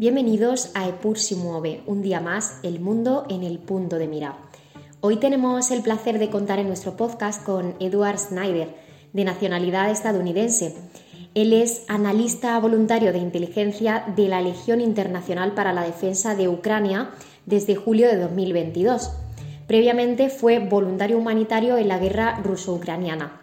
Bienvenidos a Epur si mueve, un día más, el mundo en el punto de mira. Hoy tenemos el placer de contar en nuestro podcast con Edward Snyder, de nacionalidad estadounidense. Él es analista voluntario de inteligencia de la Legión Internacional para la Defensa de Ucrania desde julio de 2022. Previamente fue voluntario humanitario en la guerra ruso-ucraniana.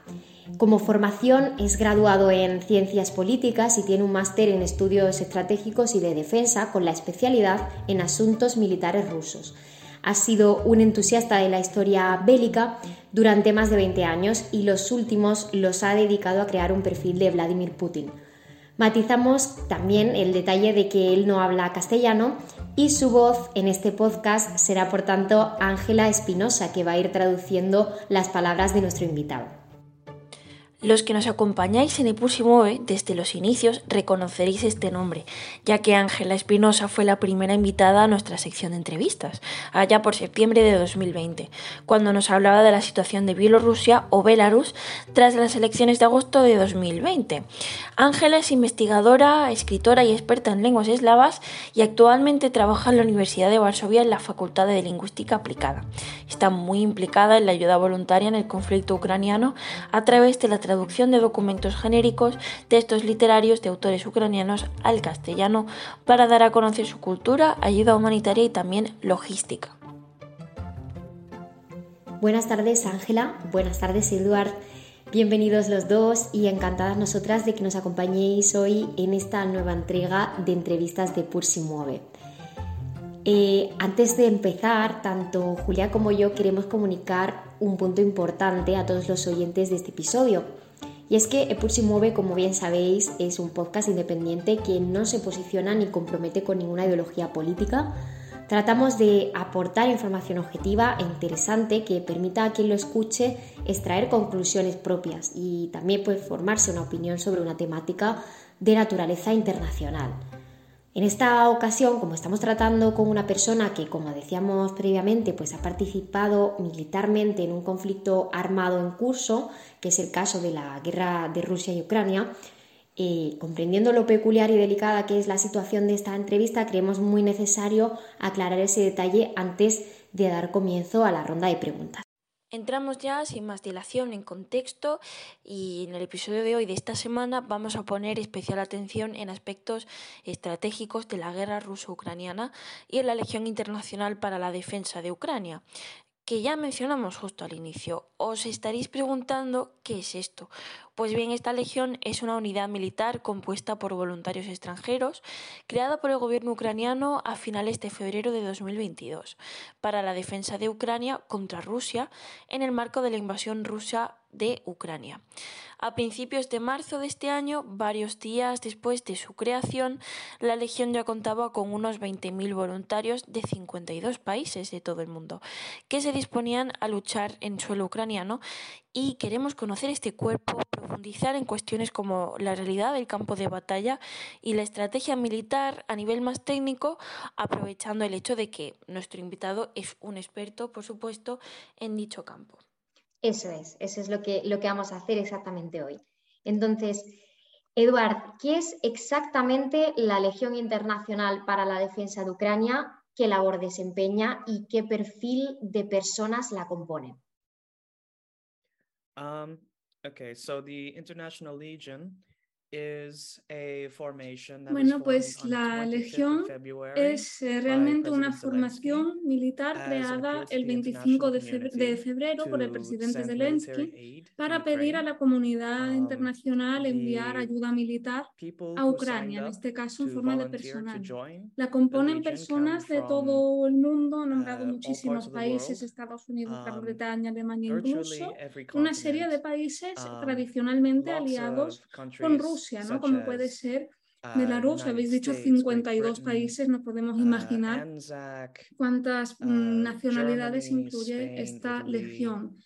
Como formación es graduado en Ciencias Políticas y tiene un máster en Estudios Estratégicos y de Defensa con la especialidad en Asuntos Militares Rusos. Ha sido un entusiasta de la historia bélica durante más de 20 años y los últimos los ha dedicado a crear un perfil de Vladimir Putin. Matizamos también el detalle de que él no habla castellano y su voz en este podcast será por tanto Ángela Espinosa, que va a ir traduciendo las palabras de nuestro invitado. Los que nos acompañáis en Ipus Mueve desde los inicios reconoceréis este nombre, ya que Ángela Espinosa fue la primera invitada a nuestra sección de entrevistas, allá por septiembre de 2020, cuando nos hablaba de la situación de Bielorrusia o Belarus tras las elecciones de agosto de 2020. Ángela es investigadora, escritora y experta en lenguas eslavas y actualmente trabaja en la Universidad de Varsovia en la Facultad de Lingüística Aplicada. Está muy implicada en la ayuda voluntaria en el conflicto ucraniano a través de la traducción de documentos genéricos, textos literarios de autores ucranianos al castellano para dar a conocer su cultura, ayuda humanitaria y también logística. Buenas tardes Ángela, buenas tardes Eduard. Bienvenidos los dos y encantadas nosotras de que nos acompañéis hoy en esta nueva entrega de entrevistas de Pursi Mueve. Eh, antes de empezar, tanto Julia como yo queremos comunicar un punto importante a todos los oyentes de este episodio. Y es que Epursi Mueve, como bien sabéis, es un podcast independiente que no se posiciona ni compromete con ninguna ideología política. Tratamos de aportar información objetiva e interesante que permita a quien lo escuche extraer conclusiones propias y también puede formarse una opinión sobre una temática de naturaleza internacional. En esta ocasión, como estamos tratando con una persona que, como decíamos previamente, pues ha participado militarmente en un conflicto armado en curso, que es el caso de la guerra de Rusia y Ucrania, eh, comprendiendo lo peculiar y delicada que es la situación de esta entrevista, creemos muy necesario aclarar ese detalle antes de dar comienzo a la ronda de preguntas. Entramos ya sin más dilación en contexto y en el episodio de hoy de esta semana vamos a poner especial atención en aspectos estratégicos de la guerra ruso-ucraniana y en la Legión Internacional para la Defensa de Ucrania que ya mencionamos justo al inicio. Os estaréis preguntando qué es esto. Pues bien, esta legión es una unidad militar compuesta por voluntarios extranjeros, creada por el gobierno ucraniano a finales de febrero de 2022, para la defensa de Ucrania contra Rusia en el marco de la invasión rusa de Ucrania. A principios de marzo de este año, varios días después de su creación, la Legión ya contaba con unos 20.000 voluntarios de 52 países de todo el mundo, que se disponían a luchar en suelo ucraniano y queremos conocer este cuerpo, profundizar en cuestiones como la realidad del campo de batalla y la estrategia militar a nivel más técnico, aprovechando el hecho de que nuestro invitado es un experto, por supuesto, en dicho campo. Eso es, eso es lo que, lo que vamos a hacer exactamente hoy. Entonces, Eduard, ¿qué es exactamente la Legión Internacional para la Defensa de Ucrania? ¿Qué labor desempeña y qué perfil de personas la componen? Um, okay, so the International Legion bueno, pues la Legión es eh, realmente una formación militar creada el 25 de febrero por el presidente Zelensky para pedir a la comunidad um, internacional enviar ayuda militar a Ucrania, en este caso en forma de personal. La componen personas de todo el mundo, han nombrado uh, muchísimos países, Estados Unidos, Gran um, Bretaña, Alemania incluso, una serie de países um, tradicionalmente aliados con Rusia ¿no? Como puede ser Belarus, habéis dicho 52 países, no podemos uh, imaginar cuántas mm, uh, nacionalidades incluye esta legión.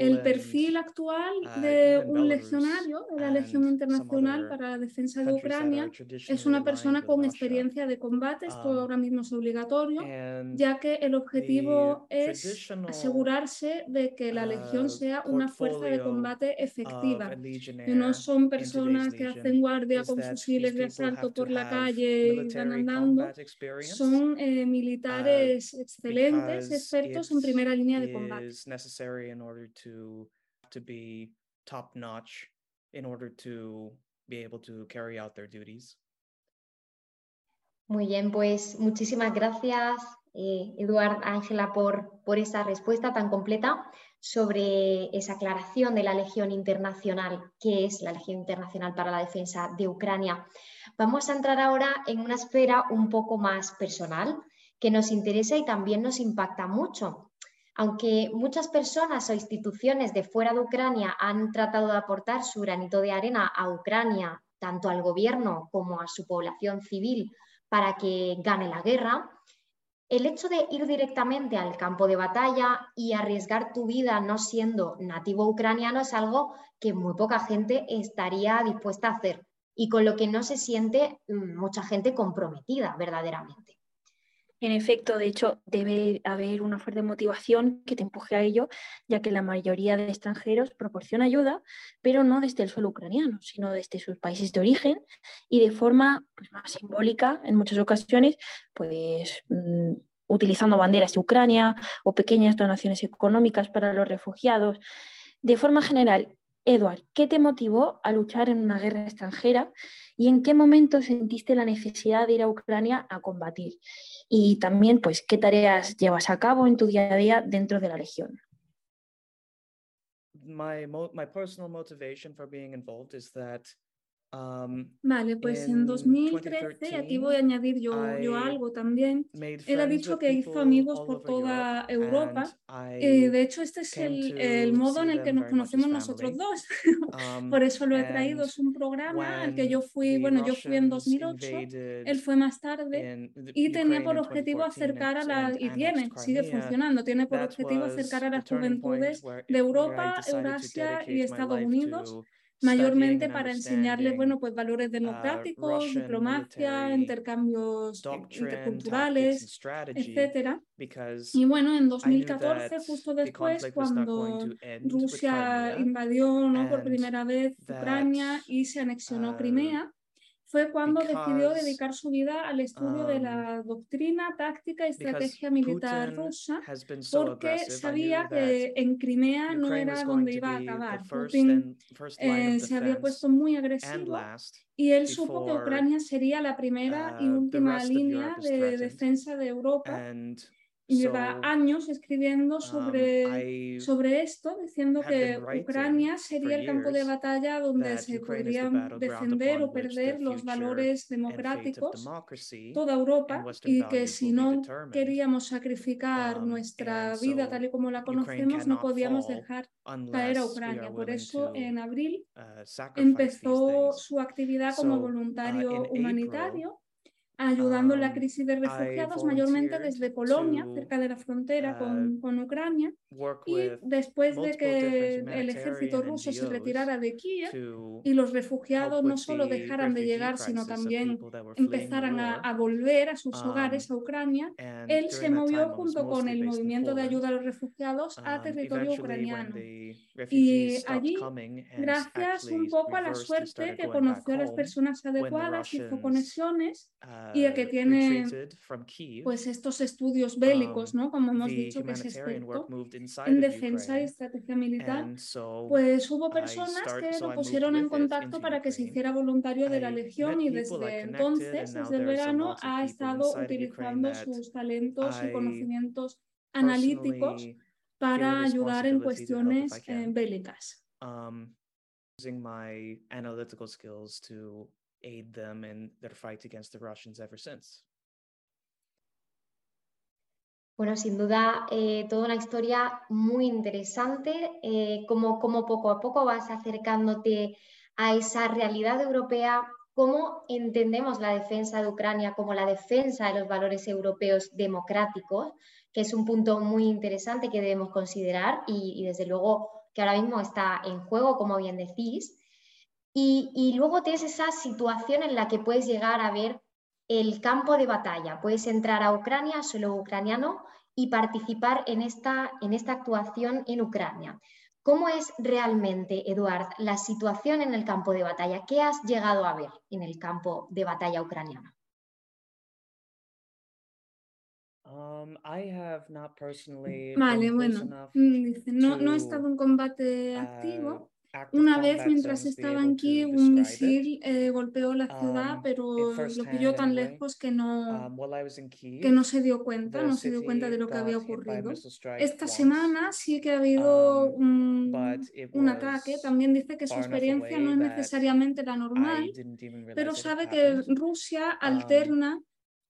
El perfil actual uh, de un legionario de la Legión Internacional para la Defensa de Ucrania es una persona con experiencia de combate, esto um, ahora mismo es obligatorio, ya que el objetivo es asegurarse de que la Legión uh, sea una fuerza de combate efectiva. Y no son personas que hacen guardia con fusiles de asalto por la calle y van andando, son eh, militares uh, excelentes, expertos en primera línea de combate to to be top notch in order to be able to carry out their duties. Muy bien, pues muchísimas gracias, eh, Eduard Ángela, por, por esa respuesta tan completa sobre esa aclaración de la Legión Internacional, que es la Legión Internacional para la Defensa de Ucrania. Vamos a entrar ahora en una esfera un poco más personal que nos interesa y también nos impacta mucho, aunque muchas personas o instituciones de fuera de Ucrania han tratado de aportar su granito de arena a Ucrania, tanto al gobierno como a su población civil, para que gane la guerra, el hecho de ir directamente al campo de batalla y arriesgar tu vida no siendo nativo ucraniano es algo que muy poca gente estaría dispuesta a hacer y con lo que no se siente mm, mucha gente comprometida verdaderamente. En efecto, de hecho, debe haber una fuerte motivación que te empuje a ello, ya que la mayoría de extranjeros proporciona ayuda, pero no desde el suelo ucraniano, sino desde sus países de origen y de forma pues, más simbólica en muchas ocasiones, pues mm, utilizando banderas de Ucrania o pequeñas donaciones económicas para los refugiados. De forma general, Edward, ¿qué te motivó a luchar en una guerra extranjera y en qué momento sentiste la necesidad de ir a Ucrania a combatir? Y también, pues, ¿qué tareas llevas a cabo en tu día a día dentro de la Legión? My personal motivation for being involved is that Vale, pues en 2013, aquí voy a añadir yo, yo algo también. Él ha dicho que hizo amigos por toda Europa. Eh, de hecho, este es el, el, modo en el que nos conocemos nosotros dos. por eso lo he traído. Es un programa al que yo fui, bueno, yo fui en 2008, él fue más tarde y tenía por objetivo acercar a la, y tiene, sigue funcionando, tiene por objetivo acercar a las juventudes de Europa, Eurasia y Estados Unidos mayormente para enseñarles bueno, pues valores uh, democráticos, diplomacia, intercambios interculturales, etcétera. Y bueno, en 2014, justo después, cuando Rusia invadió ¿no? por primera vez Ucrania y se anexionó uh, Crimea, fue cuando decidió dedicar su vida al estudio de um, la doctrina, táctica y estrategia militar rusa, porque sabía que en Crimea no era donde iba a acabar. Putin eh, se había puesto muy agresivo y él supo que Ucrania sería la primera y uh, última línea de defensa de Europa lleva años escribiendo um, sobre, sobre esto, diciendo que Ucrania sería el campo de batalla donde se podrían defender o perder los valores democráticos, toda Europa, y que si no queríamos sacrificar um, nuestra vida tal y como la conocemos, no podíamos dejar caer a Ucrania. Por eso, en abril uh, empezó su actividad como uh, voluntario humanitario ayudando la crisis de refugiados, mayormente desde Polonia, cerca de la frontera con, uh, con Ucrania. Y después de que el ejército ruso se retirara de Kiev y los refugiados no solo dejaran de llegar, sino también empezaran a, a volver a sus um, hogares a Ucrania, él se movió junto con el movimiento de ayuda a los refugiados a um, territorio ucraniano. Y allí, gracias un poco a la suerte que conoció a las personas adecuadas, hizo conexiones y que tiene pues estos estudios bélicos, um, ¿no? Como hemos dicho que es experto en defensa y estrategia militar, pues hubo personas que lo pusieron en contacto para que se hiciera voluntario de la Legión y desde entonces, desde el verano, ha estado utilizando sus talentos y conocimientos analíticos para ayudar en cuestiones eh, bélicas. Um, using my analytical skills to aid them in their fight against the Russians ever since. Bueno, sin duda, eh, toda una historia muy interesante, eh, como, como poco a poco vas acercándote a esa realidad europea cómo entendemos la defensa de Ucrania como la defensa de los valores europeos democráticos, que es un punto muy interesante que debemos considerar y, desde luego que ahora mismo está en juego, como bien decís. Y, y, luego tienes esa situación en la que puedes llegar a ver el campo de batalla. Puedes entrar a Ucrania, solo ucraniano, y participar en esta, en esta actuación en Ucrania. ¿Cómo es realmente, Eduard, la situación en el campo de batalla? ¿Qué has llegado a ver en el campo de batalla ucraniano? Um, vale, bueno, mm, no, no he estado en combate activo, uh, una vez mientras estaba aquí un misil eh, golpeó la ciudad, um, pero lo pilló tan lejos que no, um, que no se dio cuenta, no se dio cuenta de lo que había ocurrido. Esta semana sí que ha habido um, un, un ataque, también dice que su experiencia no es necesariamente la normal, pero sabe que Rusia alterna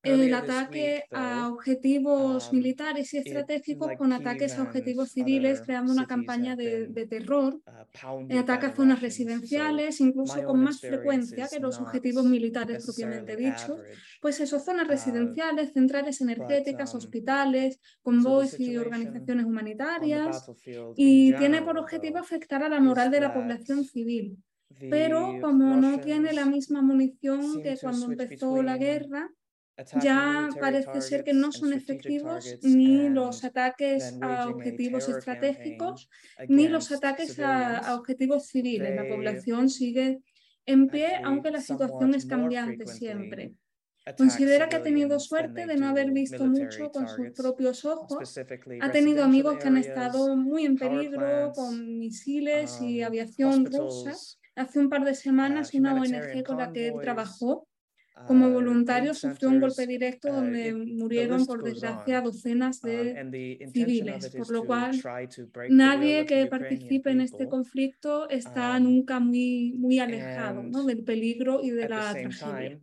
el ataque a objetivos militares y estratégicos con ataques a objetivos civiles, creando una campaña de, terror, uh, ataque a zonas residenciales, incluso con más frecuencia que los objetivos militares propiamente dichos. Pues eso, zonas uh, residenciales, centrales energéticas, um, hospitales, convoys y organizaciones humanitarias, y tiene por objetivo afectar a la moral de la población civil. Pero como no tiene la misma munición que cuando empezó la guerra, ya parece ser que no son efectivos ni los ataques a objetivos estratégicos ni los ataques a, objetivos civiles. La población sigue en pie, aunque la situación es cambiante siempre. Considera que ha tenido suerte de no haber visto mucho con sus propios ojos. Ha tenido amigos que han estado muy en peligro con misiles y um, aviación rusa. Hace un par de semanas, uh, una ONG con la que trabajó como ah, voluntario sufrió un golpe directo uh, donde murieron, por desgracia, docenas de um, civiles, por lo cual nadie que participe en este conflicto está um, nunca muy, muy alejado ¿no? del peligro y de la tragedia.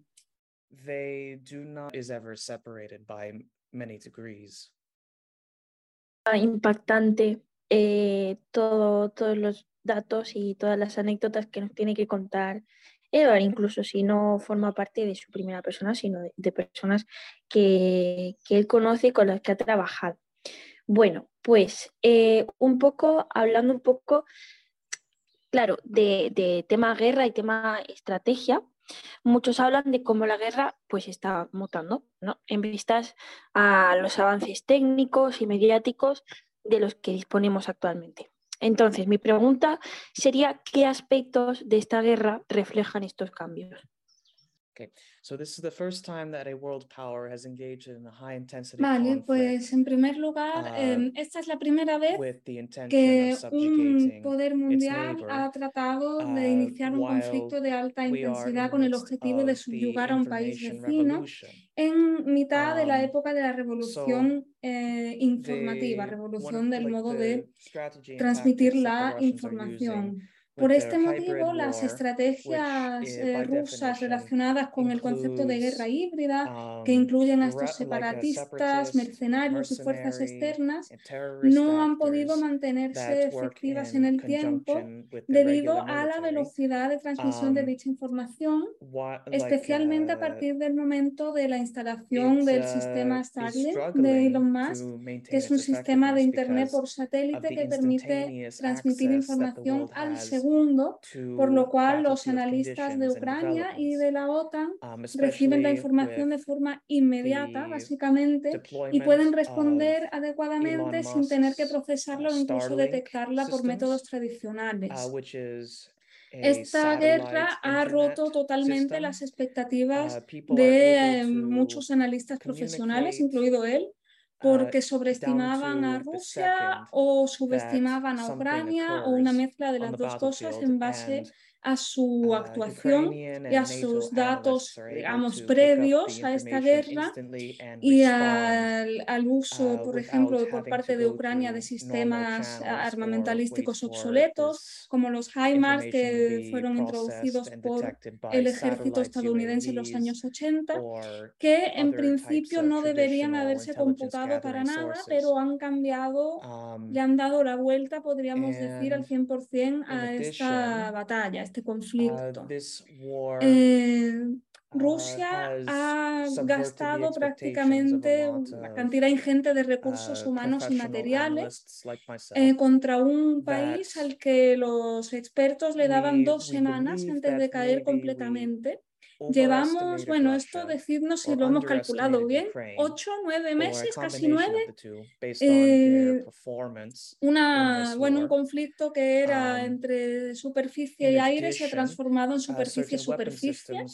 Impactante eh, todo, todos los datos y todas las anécdotas que nos tiene que contar Edward, incluso si no forma parte de su primera persona, sino de, personas que, él conoce y con las que ha trabajado. Bueno, pues eh, un poco, hablando un poco, claro, de, tema guerra y tema estrategia, muchos hablan de cómo la guerra pues está mutando, ¿no? En vistas a los avances técnicos y mediáticos de los que disponemos actualmente. Entonces, mi pregunta sería, ¿qué aspectos de esta guerra reflejan estos cambios? Vale, pues en primer lugar, uh, esta es la primera vez que un poder mundial ha tratado de uh, iniciar un conflicto de alta intensidad con el objetivo de subyugar a un país vecino en mitad de la um, época de la revolución eh, informativa, revolución del modo de transmitir la información. Por este motivo, las estrategias eh, rusas relacionadas con el concepto de guerra híbrida, que um, incluyen a estos separatistas, mercenarios y fuerzas externas, no han podido mantenerse efectivas en el tiempo debido a la velocidad de transmisión de um, dicha información, especialmente a uh, partir del momento de la instalación del uh, sistema Starlink de Elon Musk, que es un sistema de Internet por satélite que permite transmitir información al segundo por lo cual los analistas de Ucrania y de la OTAN um, reciben la información de forma inmediata, básicamente, y pueden responder adecuadamente sin tener que procesarla o incluso detectarla por métodos tradicionales. Uh, Esta guerra ha roto totalmente las expectativas uh, de muchos analistas profesionales, incluido él, porque sobreestimaban a Rusia o subestimaban a Ucrania o una mezcla de las dos cosas en base a su uh, actuación y a sus datos, digamos, previos a esta guerra y al, uso, uh, por ejemplo, por parte de Ucrania de sistemas armamentalísticos obsoletos, como los HIMARS que fueron introducidos por el ejército estadounidense en los años 80, que en principio no deberían haberse computado para nada, pero han cambiado, um, le han dado la vuelta, podríamos decir, al 100% a esta batalla este conflicto. Eh, Rusia ha gastado prácticamente una cantidad ingente de recursos uh, humanos y materiales eh, contra un país al que los expertos le daban dos semanas antes de caer completamente. Llevamos, bueno, esto decidnos si lo hemos calculado bien, ocho, nueve meses, casi nueve. Eh, una, bueno, un conflicto que era um, entre superficie y aire se ha transformado en uh, superficie-superficie.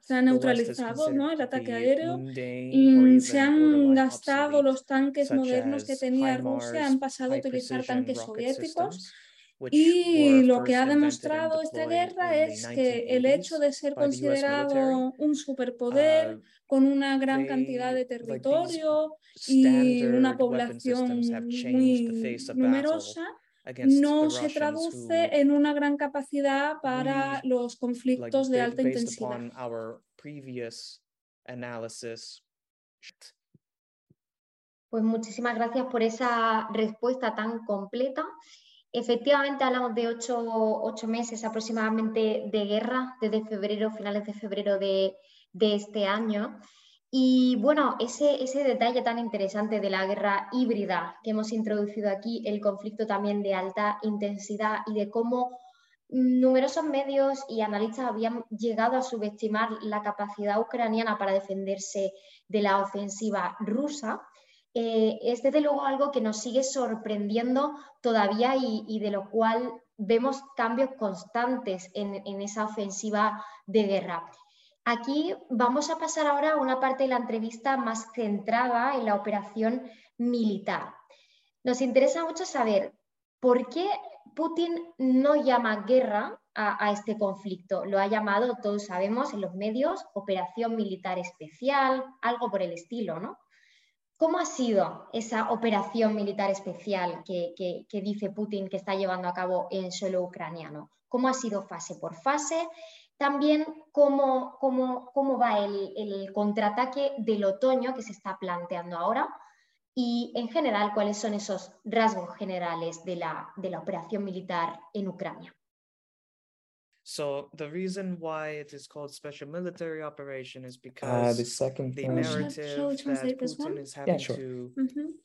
Se ha neutralizado ¿no? el ataque aéreo. Y se han gastado los tanques modernos que tenía Rusia, han pasado a utilizar tanques soviéticos. Y lo que ha demostrado esta guerra es que el hecho de ser considerado un superpoder uh, con una gran cantidad de territorio y una población muy numerosa no se traduce en una gran capacidad para los conflictos de alta intensidad. Pues muchísimas gracias por esa respuesta tan completa. Efectivamente, hablamos de ocho, meses aproximadamente de guerra, desde febrero, finales de febrero de, este año. Y bueno, ese, ese, detalle tan interesante de la guerra híbrida que hemos introducido aquí, el conflicto también de alta intensidad y de cómo numerosos medios y analistas habían llegado a subestimar la capacidad ucraniana para defenderse de la ofensiva rusa, eh, es desde luego algo que nos sigue sorprendiendo todavía y, de lo cual vemos cambios constantes en, esa ofensiva de guerra. Aquí vamos a pasar ahora a una parte de la entrevista más centrada en la operación militar. Nos interesa mucho saber por qué Putin no llama guerra a, a, este conflicto. Lo ha llamado, todos sabemos, en los medios, operación militar especial, algo por el estilo, ¿no? ¿Cómo ha sido esa operación militar especial que, dice Putin que está llevando a cabo en suelo ucraniano? ¿Cómo ha sido fase por fase? También cómo, cómo, va el, contraataque del otoño que se está planteando ahora y en general cuáles son esos rasgos generales de la, de la operación militar en Ucrania. So the reason why it is called special military operation is uh, because the, second the narrative that Putin is having to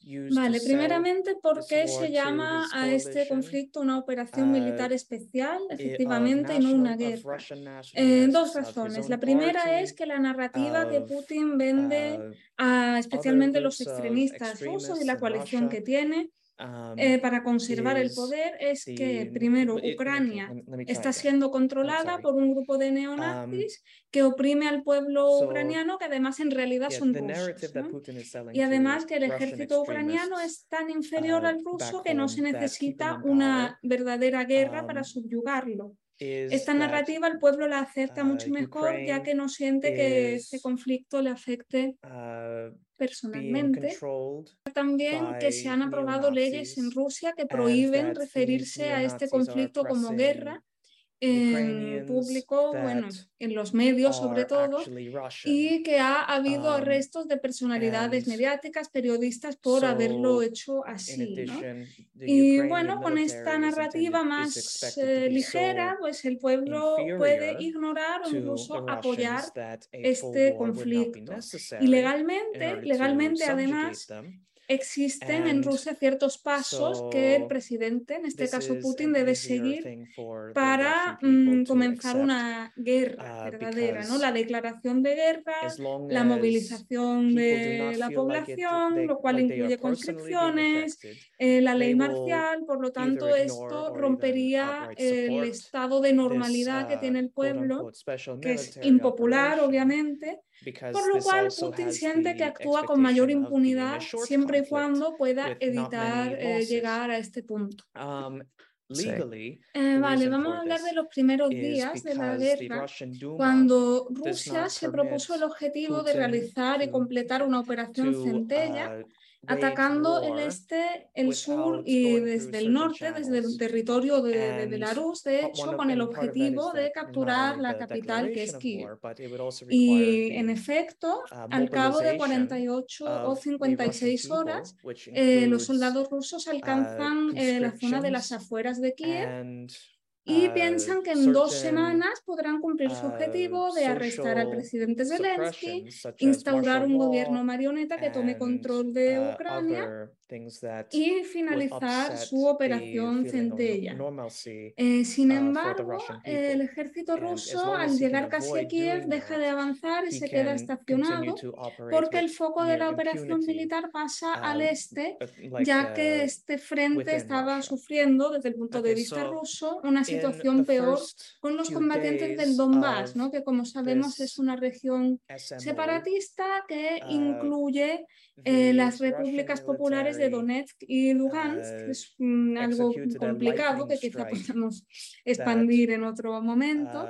use Vale, primeramente, ¿por qué se llama a este conflicto una operación uh, militar especial, efectivamente, y no una guerra? Eh, dos razones. La primera es que la narrativa que Putin vende uh, a especialmente los extremistas rusos y la coalición que tiene eh, para conservar el poder es que, primero, Ucrania está siendo controlada por un grupo de neonazis que oprime al pueblo ucraniano, que además en realidad son rusos. Y además que el ejército ucraniano es tan inferior al ruso que no se necesita una verdadera guerra para subyugarlo. Esta narrativa el pueblo la acepta mucho mejor ya que no siente que este conflicto le afecte uh, personalmente. También que se han aprobado leyes en Rusia que prohíben referirse a este conflicto como guerra en público, bueno, en los medios sobre todo, y que ha habido um, arrestos de personalidades mediáticas, periodistas, por haberlo hecho así. Y bueno, con esta narrativa más eh, ligera, pues el pueblo puede ignorar o incluso apoyar este conflicto. Y legalmente, legalmente además, existen en Rusia ciertos pasos que el presidente, en este caso Putin, debe seguir para mm, comenzar una guerra uh, verdadera, ¿no? La declaración de guerra, la movilización de la población, lo cual incluye conscripciones, eh, la ley marcial, por lo tanto esto rompería el estado de normalidad que uh, tiene el pueblo, que es impopular, obviamente, por lo cual Putin siente que actúa con mayor impunidad siempre y cuando pueda evitar eh, llegar a este punto. Um, eh, vale, vamos a hablar de los primeros días de la guerra, cuando Rusia se propuso el objetivo de realizar y completar una operación centella uh, atacando el este, el sur y desde el norte, desde el territorio de, Belarus, de hecho, con el objetivo de capturar la capital que es Kiev. Y en efecto, uh, al cabo de 48 o 56 horas, eh, los soldados rusos uh, alcanzan eh, la zona de las afueras de Kiev y piensan que en dos semanas podrán cumplir su objetivo de arrestar al presidente Zelensky, instaurar un gobierno marioneta que tome control de Ucrania y finalizar su operación centella. Eh, sin uh, embargo, el ejército ruso al llegar casi a Kiev deja de avanzar y se queda estacionado porque el foco de la operación militar pasa al este, ya que este frente estaba sufriendo desde el punto de vista ruso una situación peor con los combatientes del Donbass, ¿no? que como sabemos es una región separatista que uh, incluye eh, las repúblicas populares de Donetsk y Lugansk, que es mm, algo complicado que quizá podamos expandir en otro momento.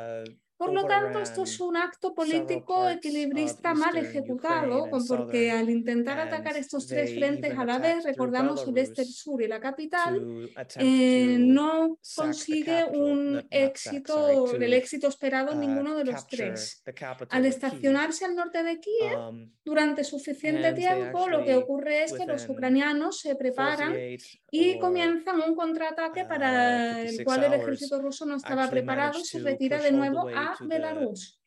Por lo tanto, esto es un acto político equilibrista mal ejecutado, porque al intentar atacar estos tres frentes a la vez, recordamos el este, el sur y la capital, eh, no consigue un éxito, el éxito esperado en uh, ninguno de los tres. Al estacionarse al norte de Kiev, um, durante suficiente tiempo, lo que ocurre es que los ucranianos se preparan y comienzan un contraataque para uh, el cual el ejército ruso no estaba preparado y se retira de nuevo a Belarus.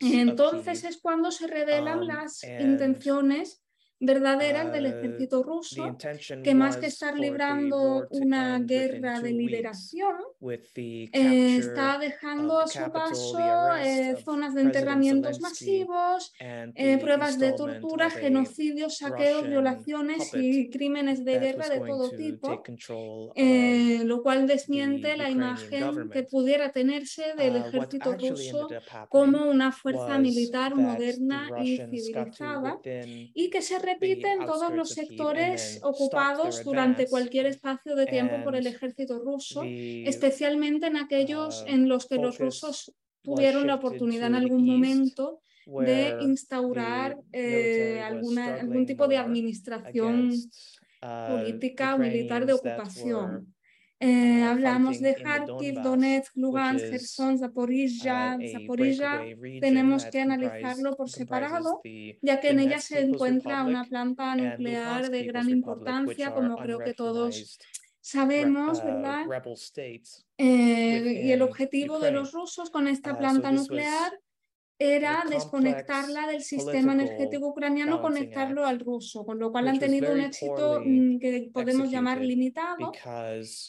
Entonces es cuando se revelan um, las intenciones verdaderas del uh, ejército ruso, que más que estar librando una guerra de liberación, eh, está dejando a su paso eh, zonas de enterramientos masivos, eh, pruebas de tortura, genocidios, saqueos, violaciones y crímenes de guerra de todo tipo, lo cual desmiente la imagen que pudiera tenerse del uh, ejército ruso como una fuerza militar moderna y civilizada y que se repite en todos los sectores ocupados durante cualquier espacio de tiempo por el ejército ruso, especialmente en aquellos uh, en los que los rusos tuvieron la oportunidad en algún momento de instaurar eh, alguna, algún tipo de administración uh, política o militar de ocupación. Eh, hablamos de Kharkiv, Donetsk, Lugansk, Kherson, Zaporizhia. Uh, Zaporizhia tenemos que analizarlo por separado, ya que en ella se encuentra una planta nuclear de gran importancia, como creo que todos sabemos, uh, ¿verdad? Eh, y el objetivo de los rusos con esta uh, planta nuclear era desconectarla del sistema energético ucraniano, conectarlo al ruso, con lo cual han tenido un éxito mm, que podemos llamar limitado.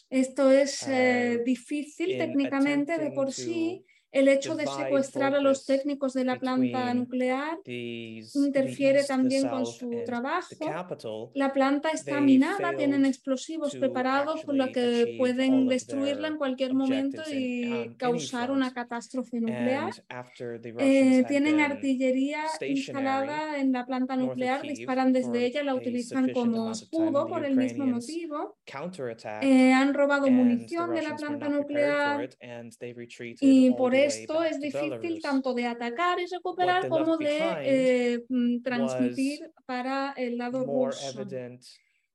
Esto es eh, uh, difícil técnicamente de por sí el hecho de secuestrar a los técnicos de la planta nuclear interfiere también con su trabajo. La planta está minada, tienen explosivos preparados por lo que pueden destruirla en cualquier momento y um, causar una catástrofe nuclear. Eh, tienen artillería instalada en la planta nuclear, disparan desde ella, la utilizan como escudo por el mismo motivo. Eh, han robado munición de la planta nuclear y por esto es difícil tanto de atacar y recuperar como de eh, mm, transmitir para el lado ruso.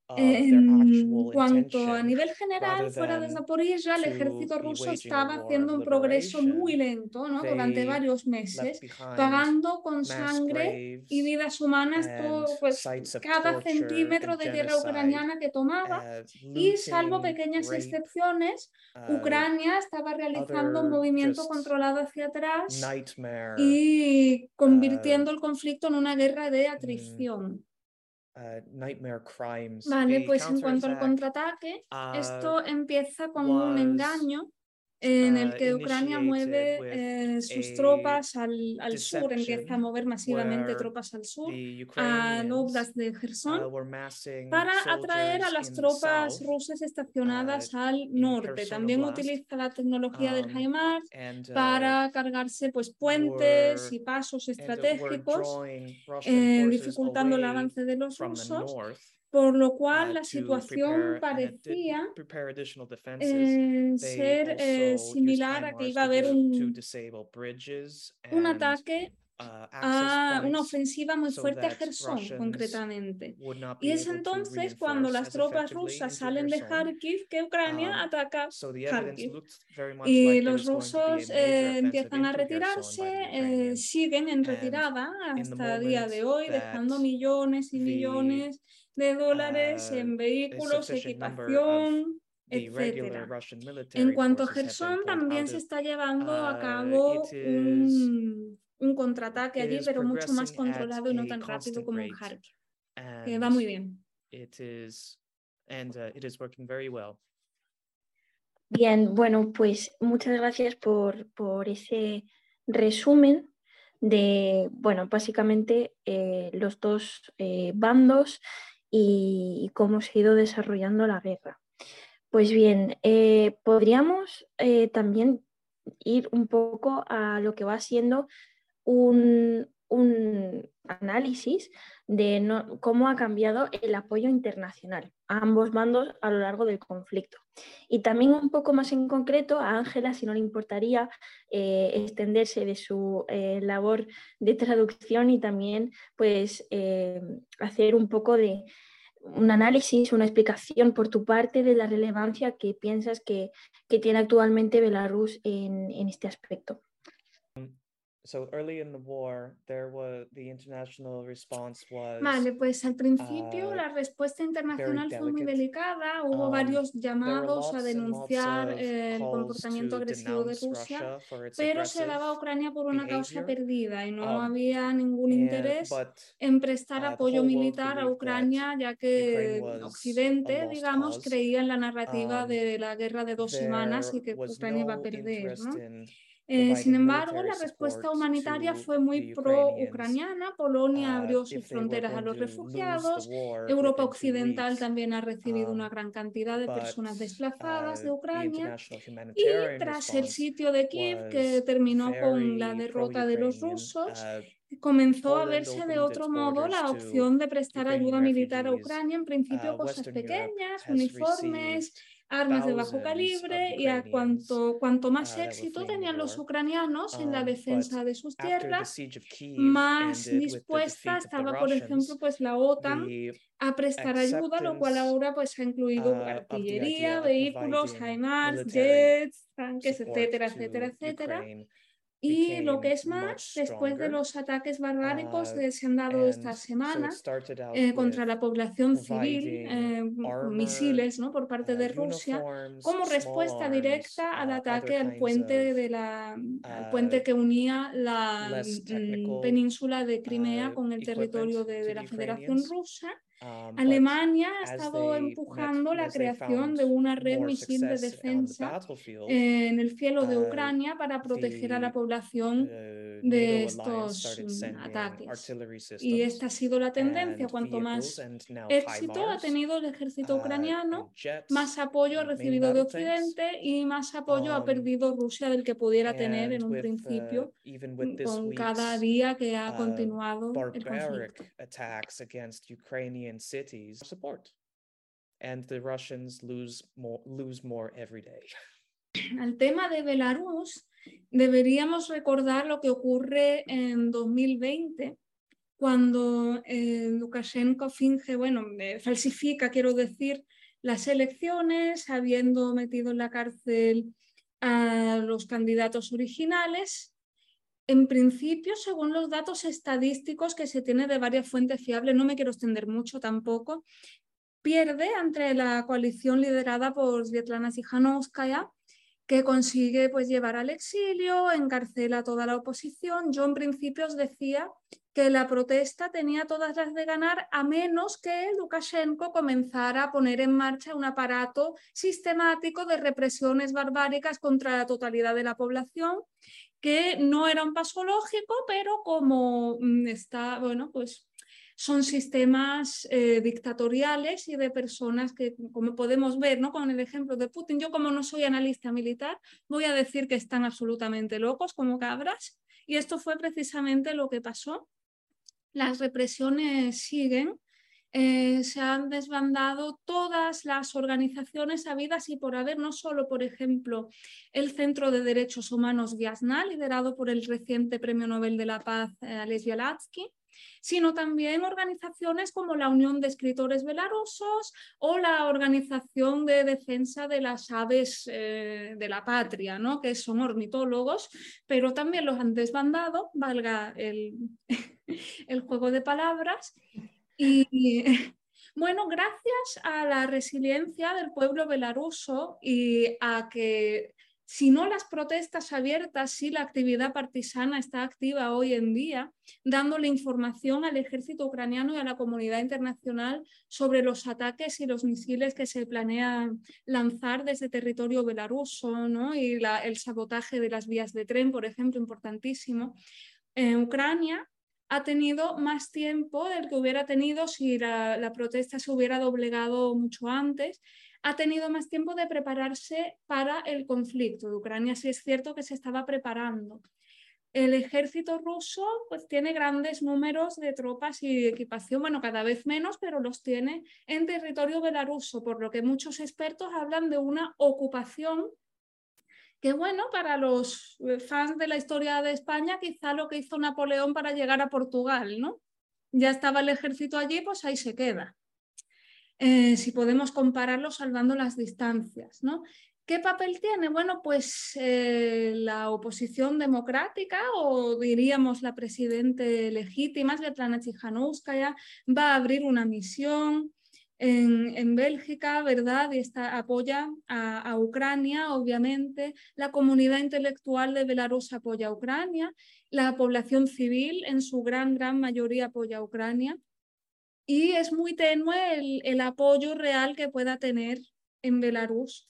En cuanto a nivel general, fuera de Zaporizhia, el ejército ruso estaba haciendo un progreso muy lento ¿no? durante varios meses, pagando con sangre y vidas humanas todo, pues, cada centímetro de tierra ucraniana que tomaba. Y salvo pequeñas excepciones, Ucrania estaba realizando un movimiento controlado hacia atrás y convirtiendo el conflicto en una guerra de mm, atrición. Uh, nightmare crimes. Vale, pues en cuanto al contraataque, uh, esto empieza con un engaño en el uh, que Ucrania mueve eh, sus tropas al, al sur, empieza a mover masivamente tropas al sur, a Oblast de Gerson, uh, para atraer a las tropas rusas estacionadas uh, al norte. También utiliza la tecnología del um, HIMARS para cargarse pues, puentes y pasos estratégicos, eh, dificultando el avance de los rusos por lo cual la situación parecía eh, ser eh, similar a que iba a haber un, un ataque uh, a una ofensiva muy fuerte a Gerson, concretamente. Y es entonces cuando las tropas rusas salen de Kharkiv que Ucrania um, ataca Kharkiv. Y los rusos eh, empiezan a retirarse, siguen en retirada hasta el día de hoy, dejando millones y millones de dólares uh, en vehículos, equipación etc. En cuanto a Gerson, también se está llevando a uh, cabo un, un contraataque allí, pero mucho más controlado y no tan rápido como en Kharkiv, que va muy bien. Bien, bueno, pues muchas gracias por, por ese resumen de, bueno, básicamente eh, los dos eh, bandos y, cómo se ha ido desarrollando la guerra. Pues bien, eh, podríamos también ir un poco a lo que va siendo un, un análisis de cómo ha cambiado el apoyo internacional a ambos bandos a lo largo del conflicto. Y también un poco más en concreto a Ángela, si no le importaría eh, extenderse de su eh, labor de traducción y también pues eh, hacer un poco de un análisis, una explicación por tu parte de la relevancia que piensas que, tiene actualmente Belarus en este aspecto. So early in the war, there was the international response was. Vale, pues al principio uh, la respuesta internacional fue muy delicada. Hubo um, varios llamados a denunciar el comportamiento agresivo de Rusia, pero se daba a Ucrania por una causa perdida y no um, había ningún interés en prestar uh, apoyo militar a Ucrania, ya que Occidente, digamos, creía en la narrativa um, de la guerra de dos semanas y que Ucrania iba a perder, ¿no? Eh, sin embargo, la respuesta humanitaria fue muy pro-ucraniana. Polonia uh, abrió sus fronteras a los refugiados. Europa Occidental también ha recibido una um, gran cantidad de personas desplazadas de uh, Ucrania. Y tras el sitio de Kiev, que terminó con la derrota de los rusos, uh, comenzó a verse de otro modo la opción de prestar ayuda militar a Ucrania, en principio cosas pequeñas, uniformes armas de bajo calibre y a cuanto, cuanto más éxito tenían los ucranianos en la um, defensa de sus tierras, más dispuesta estaba, por ejemplo, pues la OTAN a prestar ayuda, lo cual ahora pues ha incluido uh, artillería, vehículos, HIMARS, jets, tanques, etcétera, etcétera, etcétera. Y lo que es más, después de los ataques barbáricos que se han dado estas semanas eh, contra la población civil, eh, misiles ¿no? por parte uh, de Rusia, como respuesta directa al uh, ataque al puente, de la, al puente uh, que unía la mm, península de Crimea con el territorio de, de la Federación Rusa. Um, Alemania ha estado empujando la creación de una red misil de defensa en el cielo de uh, Ucrania para proteger a la población uh, de estos mm, ataques. Y esta ha sido la tendencia. Cuanto más éxito ha tenido el ejército uh, ucraniano, más apoyo ha recibido de Occidente y más apoyo ha um, perdido Rusia del que pudiera tener en un principio con cada día que ha continuado el conflicto. Ukrainian cities support. And the Russians lose more, lose more every day. Al tema de Belarus, deberíamos recordar lo que ocurre en 2020, cuando eh, Lukashenko finge, bueno, eh, falsifica, quiero decir, las elecciones, habiendo metido en la cárcel a los candidatos originales en principio, según los datos estadísticos que se tiene de varias fuentes fiables, no me quiero extender mucho tampoco, pierde entre la coalición liderada por Svetlana Sikhanovskaya, que consigue pues, llevar al exilio, encarcela a toda la oposición. Yo en principio os decía que la protesta tenía todas las de ganar a menos que Lukashenko comenzara a poner en marcha un aparato sistemático de represiones barbáricas contra la totalidad de la población que no era un paso lógico, pero como mm, está, bueno, pues son sistemas eh, dictatoriales y de personas que, como podemos ver ¿no? con el ejemplo de Putin, yo como no soy analista militar, voy a decir que están absolutamente locos como cabras. Y esto fue precisamente lo que pasó. Las represiones siguen eh, se han desbandado todas las organizaciones habidas y por haber, no solo, por ejemplo, el Centro de Derechos Humanos Viasna, liderado por el reciente Premio Nobel de la Paz eh, Bialatsky, sino también organizaciones como la Unión de Escritores Belarusos o la Organización de Defensa de las Aves eh, de la Patria, ¿no? que son ornitólogos, pero también los han desbandado, valga el, el juego de palabras, y Bueno, gracias a la resiliencia del pueblo belaruso y a que si no las protestas abiertas, sí la actividad partisana está activa hoy en día, dándole información al ejército ucraniano y a la comunidad internacional sobre los ataques y los misiles que se planean lanzar desde territorio belaruso ¿no? y el sabotaje de las vías de tren, por ejemplo, importantísimo. En Ucrania ha tenido más tiempo del que hubiera tenido si la protesta se hubiera doblegado mucho antes ha tenido más tiempo de prepararse para el conflicto. De Ucrania sí es cierto que se estaba preparando. El ejército ruso pues, tiene grandes números de tropas y equipación, bueno, cada vez menos, pero los tiene en territorio belaruso, por lo que muchos expertos hablan de una ocupación que, bueno, para los fans de la historia de España, quizá lo que hizo Napoleón para llegar a Portugal, ¿no? Ya estaba el ejército allí, pues ahí se queda. Eh, si podemos compararlo salvando las distancias. ¿no? ¿Qué papel tiene? Bueno, pues eh, la oposición democrática o diríamos la presidente legítima, Svetlana Tsikhanouskaya, va a abrir una misión en, Bélgica, ¿verdad? Y está, apoya a, a, Ucrania, obviamente. La comunidad intelectual de Belarus apoya a Ucrania. La población civil, en su gran, gran mayoría, apoya a Ucrania y es muy tenue el, apoyo real que pueda tener en Belarus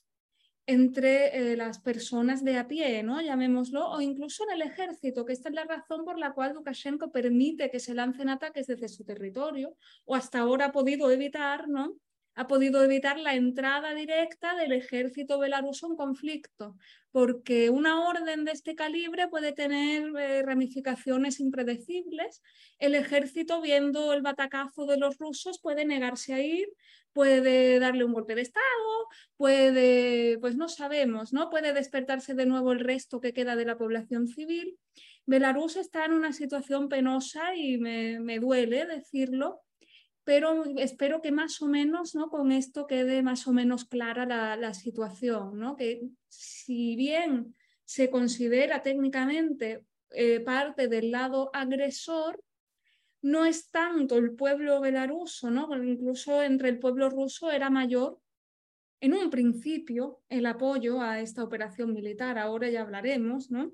entre eh, las personas de a pie, ¿no? llamémoslo, o incluso en el ejército, que esta es la razón por la cual Lukashenko permite que se lancen ataques desde su territorio, o hasta ahora ha podido evitar, ¿no? Ha podido evitar la entrada directa del ejército belaruso en conflicto, porque una orden de este calibre puede tener eh, ramificaciones impredecibles. El ejército, viendo el batacazo de los rusos, puede negarse a ir, puede darle un golpe de Estado, puede, pues no sabemos, ¿no? Puede despertarse de nuevo el resto que queda de la población civil. Belarus está en una situación penosa y me, me duele decirlo, pero espero que más o menos ¿no? con esto quede más o menos clara la, situación, ¿no? que si bien se considera técnicamente eh, parte del lado agresor, no es tanto el pueblo belaruso, ¿no? incluso entre el pueblo ruso era mayor en un principio el apoyo a esta operación militar, ahora ya hablaremos, ¿no?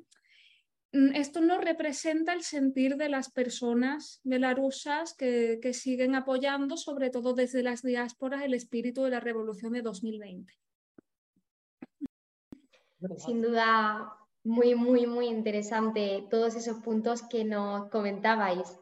Mm, esto no representa el sentir de las personas belarusas que, que siguen apoyando, sobre todo desde las diásporas, el espíritu de la revolución de 2020. Sin duda, muy, muy, muy interesante todos esos puntos que nos comentabais.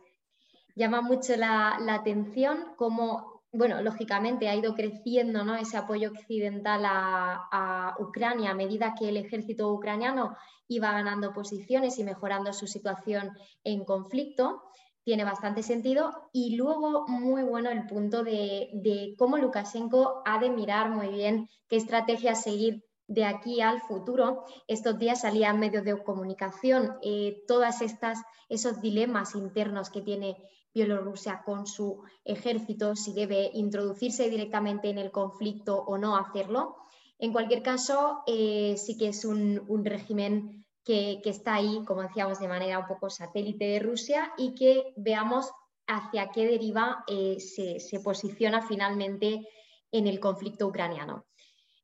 Llama mucho la, la atención cómo bueno, lógicamente ha ido creciendo ¿no? ese apoyo occidental a, Ucrania a medida que el ejército ucraniano iba ganando posiciones y mejorando su situación en conflicto. Tiene bastante sentido. Y luego, muy bueno el punto de, cómo Lukashenko ha de mirar muy bien qué estrategia seguir de aquí al futuro. Estos días salían medios de comunicación eh, todas estas esos dilemas internos que tiene Bielorrusia con su ejército, si debe introducirse directamente en el conflicto o no hacerlo. En cualquier caso, eh, sí que es un, régimen que, está ahí, como decíamos, de manera un poco satélite de Rusia y que veamos hacia qué deriva eh, se, posiciona finalmente en el conflicto ucraniano.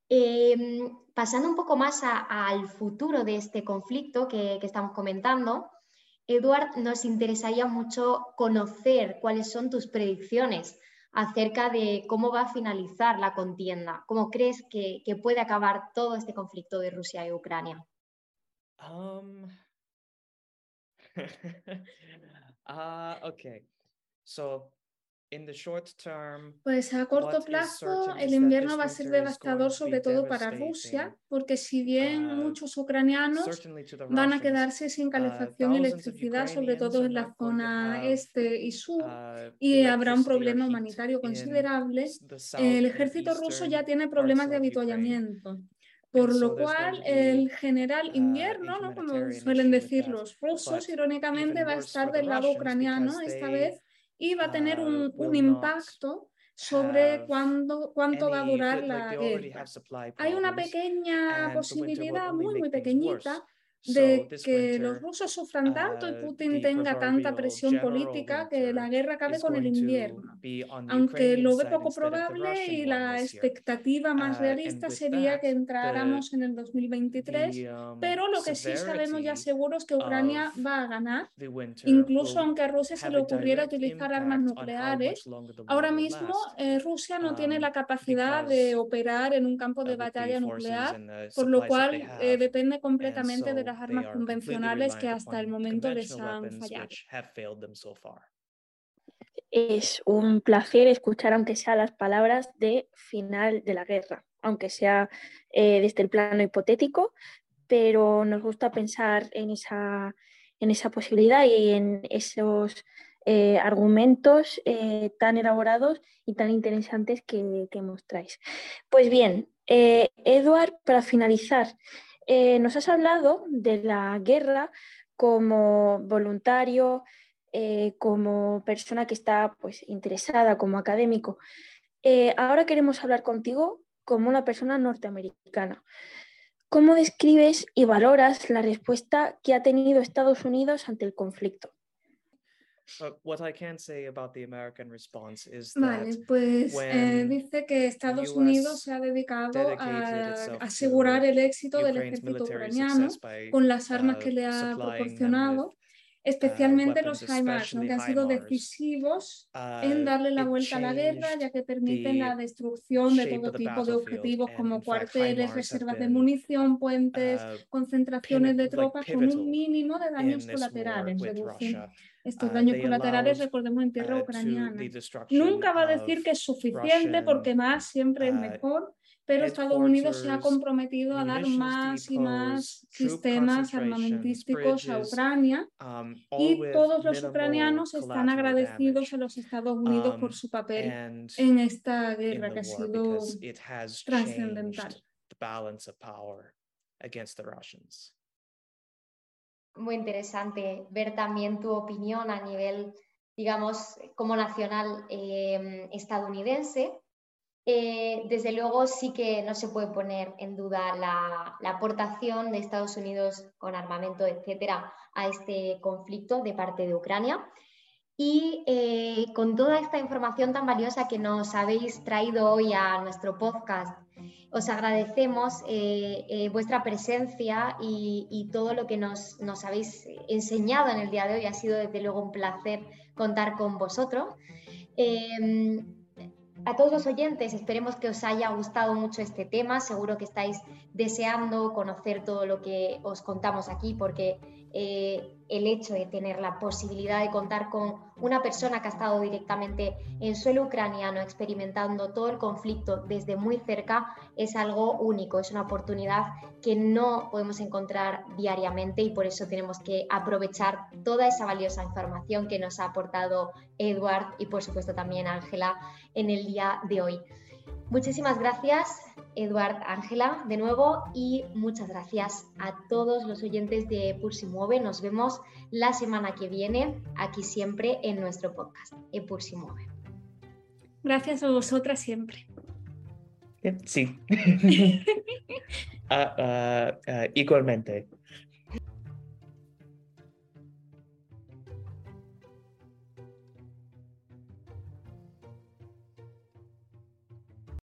Em, pasando un poco más al futuro de este conflicto que estamos comentando, Eduard, nos interesaría mucho conocer cuáles son tus predicciones acerca de cómo va a finalizar la contienda. ¿Cómo crees que, puede acabar todo este conflicto de Rusia y Ucrania? Um... okay. So pues a corto plazo el invierno va a ser devastador sobre todo para Rusia, porque si bien uh, muchos ucranianos van a quedarse sin uh, calefacción y electricidad, sobre todo en la zona este y sur, uh, y habrá un problema humanitario considerable, el ejército ruso ya tiene problemas de habituallamiento. Por lo cual, el general invierno, ¿no? como suelen decir los rusos, irónicamente va a estar del lado ucraniano esta vez y va a tener un, un impacto sobre cuándo, cuánto va a durar la guerra. Hay una pequeña posibilidad, muy, muy pequeñita, de que los rusos sufran tanto y uh, Putin tenga tanta presión política que la guerra acabe con el invierno. Aunque lo ve poco probable y la expectativa más uh, realista sería que entráramos en el 2023, um, pero lo que sí sabemos ya seguro es que Ucrania va a ganar, incluso aunque a Rusia se le ocurriera utilizar armas nucleares. Ahora mismo eh, Rusia no tiene la um, capacidad de operar en un campo de batalla nuclear, por lo cual eh, depende completamente de las armas convencionales que hasta el momento les han fallado. Es un placer escuchar, aunque sea las palabras de final de la guerra, aunque sea eh, desde el plano hipotético, pero nos gusta pensar en esa, en esa posibilidad y en esos eh, argumentos eh, tan elaborados y tan interesantes que, que mostráis. Pues bien, Eduard, para finalizar, eh, nos has hablado de la guerra como voluntario, eh, como persona que está pues, interesada, como académico. Eh, ahora queremos hablar contigo como una persona norteamericana. ¿Cómo describes y valoras la respuesta que ha tenido Estados Unidos ante el conflicto? Vale, pues eh, dice que Estados Unidos se ha dedicado a asegurar el éxito del ejército ucraniano con las armas que le ha proporcionado, uh, especialmente los HIMARS, que han sido decisivos en uh, darle la vuelta a la guerra, ya que permiten la destrucción de todo tipo de objetivos como cuarteles, reservas de munición, puentes, uh, concentraciones de tropas, con un mínimo de daños colaterales. Estos ah, daños colaterales, recordemos, en tierra uh, ucraniana. Nunca va a decir que es suficiente porque más siempre es uh, mejor, pero Estados Unidos se ha comprometido a dar más y más sistemas armamentísticos a Ucrania um, y todos los ucranianos están agradecidos a los Estados Unidos por um, su papel en esta guerra que ha sido trascendental. muy interesante ver también tu opinión a nivel, digamos, como nacional eh, estadounidense. Eh, desde luego sí que no se puede poner en duda la, aportación de Estados Unidos con armamento, etcétera, a este conflicto de parte de Ucrania. Y eh, con toda esta información tan valiosa que nos habéis traído hoy a nuestro podcast os agradecemos eh, vuestra presencia y, todo lo que nos, habéis enseñado en el día de hoy. Ha sido desde luego un placer contar con vosotros. A todos los oyentes, esperemos que os haya gustado mucho este tema. Seguro que estáis deseando conocer todo lo que os contamos aquí porque eh, el hecho de tener la posibilidad de contar con una persona que ha estado directamente en suelo ucraniano experimentando todo el conflicto desde muy cerca es algo único, es una oportunidad que no podemos encontrar diariamente y por eso tenemos que aprovechar toda esa valiosa información que nos ha aportado Edward y por supuesto también Ángela en el día de hoy. Muchísimas gracias, Eduard Ángela, de nuevo, y muchas gracias a todos los oyentes de Pulsi Mueve. Nos vemos la semana que viene, aquí siempre en nuestro podcast, Pulsi Mueve. Gracias a vosotras siempre. Sí. Ah, ah, ah, igualmente.